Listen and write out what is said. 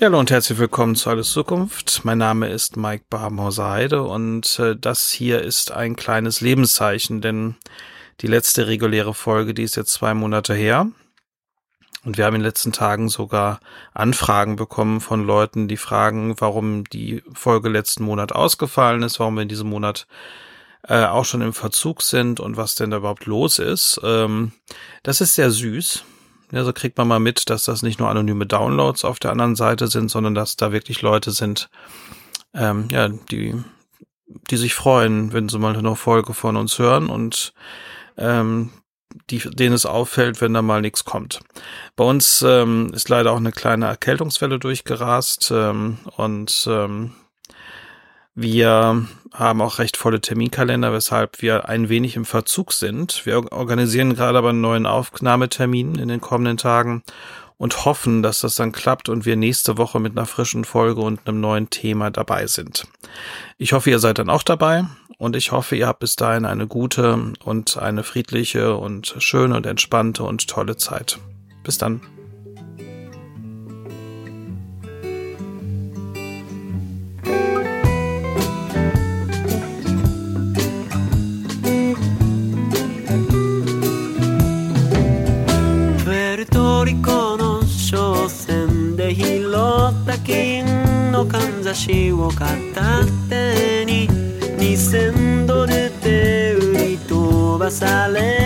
Ja, hallo und herzlich willkommen zu Alles Zukunft. Mein Name ist Mike Babenhauser-Heide und äh, das hier ist ein kleines Lebenszeichen, denn die letzte reguläre Folge, die ist jetzt zwei Monate her. Und wir haben in den letzten Tagen sogar Anfragen bekommen von Leuten, die fragen, warum die Folge letzten Monat ausgefallen ist, warum wir in diesem Monat äh, auch schon im Verzug sind und was denn da überhaupt los ist. Ähm, das ist sehr süß. Ja, so kriegt man mal mit, dass das nicht nur anonyme Downloads auf der anderen Seite sind, sondern dass da wirklich Leute sind, ähm, ja, die, die sich freuen, wenn sie mal eine Folge von uns hören und ähm, die, denen es auffällt, wenn da mal nichts kommt. Bei uns ähm, ist leider auch eine kleine Erkältungswelle durchgerast ähm, und ähm, wir haben auch recht volle Terminkalender, weshalb wir ein wenig im Verzug sind. Wir organisieren gerade aber einen neuen Aufnahmetermin in den kommenden Tagen und hoffen, dass das dann klappt und wir nächste Woche mit einer frischen Folge und einem neuen Thema dabei sind. Ich hoffe, ihr seid dann auch dabei und ich hoffe, ihr habt bis dahin eine gute und eine friedliche und schöne und entspannte und tolle Zeit. Bis dann. かんざしを片手に。2000ドルで売り飛ばされ